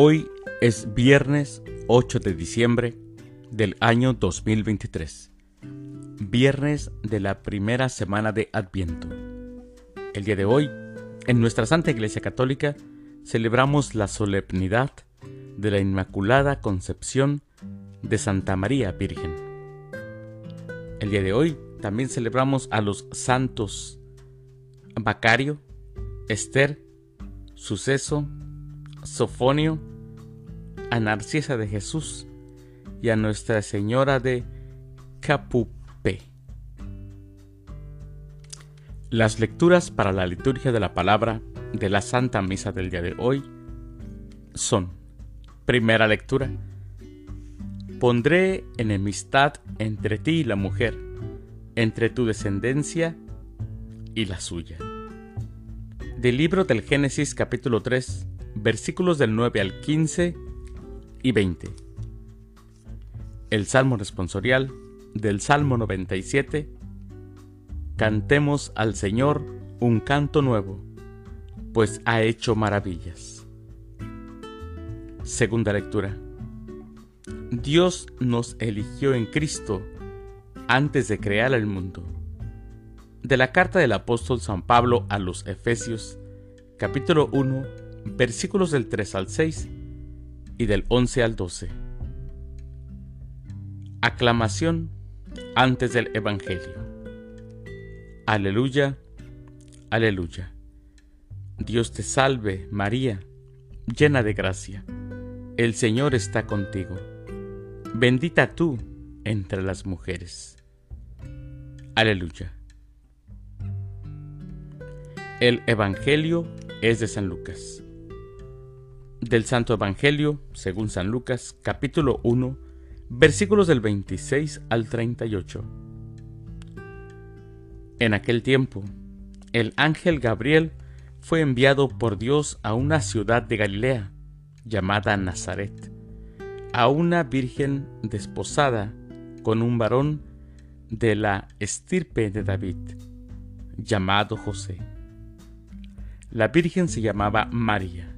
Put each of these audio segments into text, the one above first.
Hoy es viernes 8 de diciembre del año 2023, viernes de la primera semana de Adviento. El día de hoy, en nuestra Santa Iglesia Católica, celebramos la solemnidad de la Inmaculada Concepción de Santa María Virgen. El día de hoy también celebramos a los santos Bacario, Esther, Suceso, Sofonio, a Narcisa de Jesús y a Nuestra Señora de Capupe. Las lecturas para la liturgia de la palabra de la Santa Misa del día de hoy son, primera lectura, Pondré enemistad entre ti y la mujer, entre tu descendencia y la suya. Del libro del Génesis capítulo 3, versículos del 9 al 15 y 20. El Salmo responsorial del Salmo 97. Cantemos al Señor un canto nuevo, pues ha hecho maravillas. Segunda lectura. Dios nos eligió en Cristo antes de crear el mundo. De la carta del apóstol San Pablo a los Efesios, capítulo 1, versículos del 3 al 6 y del 11 al 12. Aclamación antes del Evangelio. Aleluya, aleluya. Dios te salve, María, llena de gracia. El Señor está contigo. Bendita tú entre las mujeres. Aleluya. El Evangelio es de San Lucas del Santo Evangelio, según San Lucas, capítulo 1, versículos del 26 al 38. En aquel tiempo, el ángel Gabriel fue enviado por Dios a una ciudad de Galilea, llamada Nazaret, a una virgen desposada con un varón de la estirpe de David, llamado José. La virgen se llamaba María.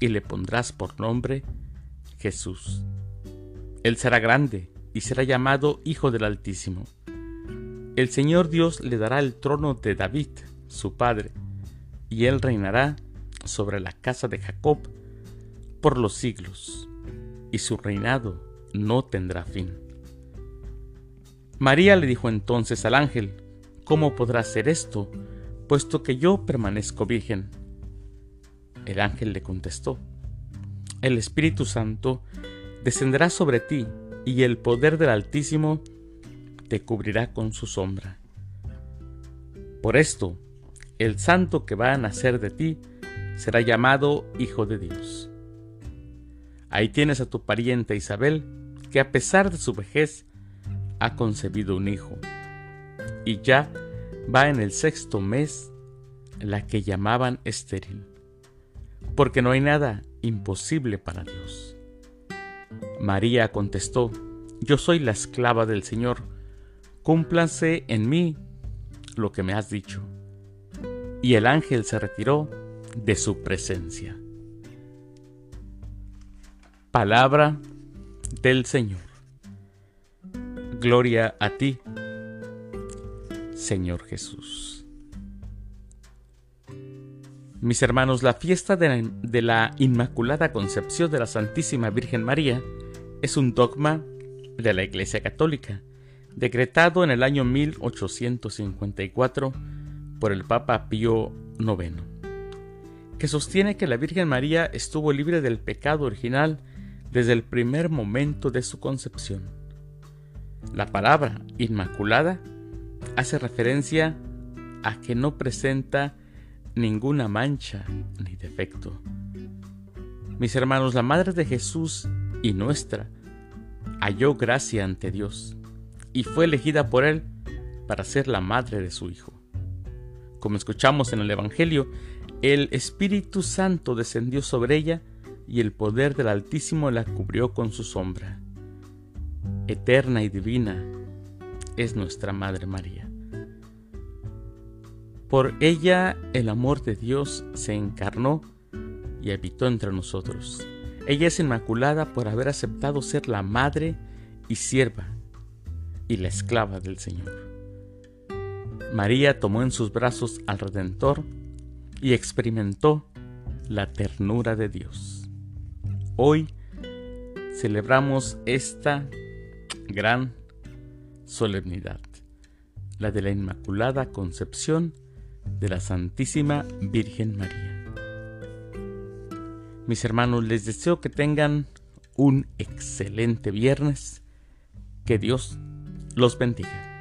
y le pondrás por nombre Jesús. Él será grande y será llamado Hijo del Altísimo. El Señor Dios le dará el trono de David, su padre, y él reinará sobre la casa de Jacob por los siglos, y su reinado no tendrá fin. María le dijo entonces al ángel, ¿Cómo podrá ser esto, puesto que yo permanezco virgen? El ángel le contestó, El Espíritu Santo descenderá sobre ti y el poder del Altísimo te cubrirá con su sombra. Por esto, el santo que va a nacer de ti será llamado Hijo de Dios. Ahí tienes a tu pariente Isabel, que a pesar de su vejez ha concebido un hijo, y ya va en el sexto mes la que llamaban estéril porque no hay nada imposible para Dios. María contestó, Yo soy la esclava del Señor, cúmplanse en mí lo que me has dicho. Y el ángel se retiró de su presencia. Palabra del Señor. Gloria a ti, Señor Jesús. Mis hermanos, la fiesta de la, Inmaculada Concepción de la Santísima Virgen María es un dogma de la Iglesia Católica, decretado en el año 1854 por el Papa Pío IX, que sostiene que la Virgen María estuvo libre del pecado original desde el primer momento de su concepción. La palabra Inmaculada hace referencia a que no presenta ninguna mancha ni defecto. Mis hermanos, la Madre de Jesús y nuestra halló gracia ante Dios y fue elegida por Él para ser la madre de su Hijo. Como escuchamos en el Evangelio, el Espíritu Santo descendió sobre ella y el poder del Altísimo la cubrió con su sombra. Eterna y divina es nuestra Madre María. Por ella el amor de Dios se encarnó y habitó entre nosotros. Ella es inmaculada por haber aceptado ser la madre y sierva y la esclava del Señor. María tomó en sus brazos al Redentor y experimentó la ternura de Dios. Hoy celebramos esta gran solemnidad, la de la Inmaculada Concepción de la Santísima Virgen María. Mis hermanos, les deseo que tengan un excelente viernes. Que Dios los bendiga.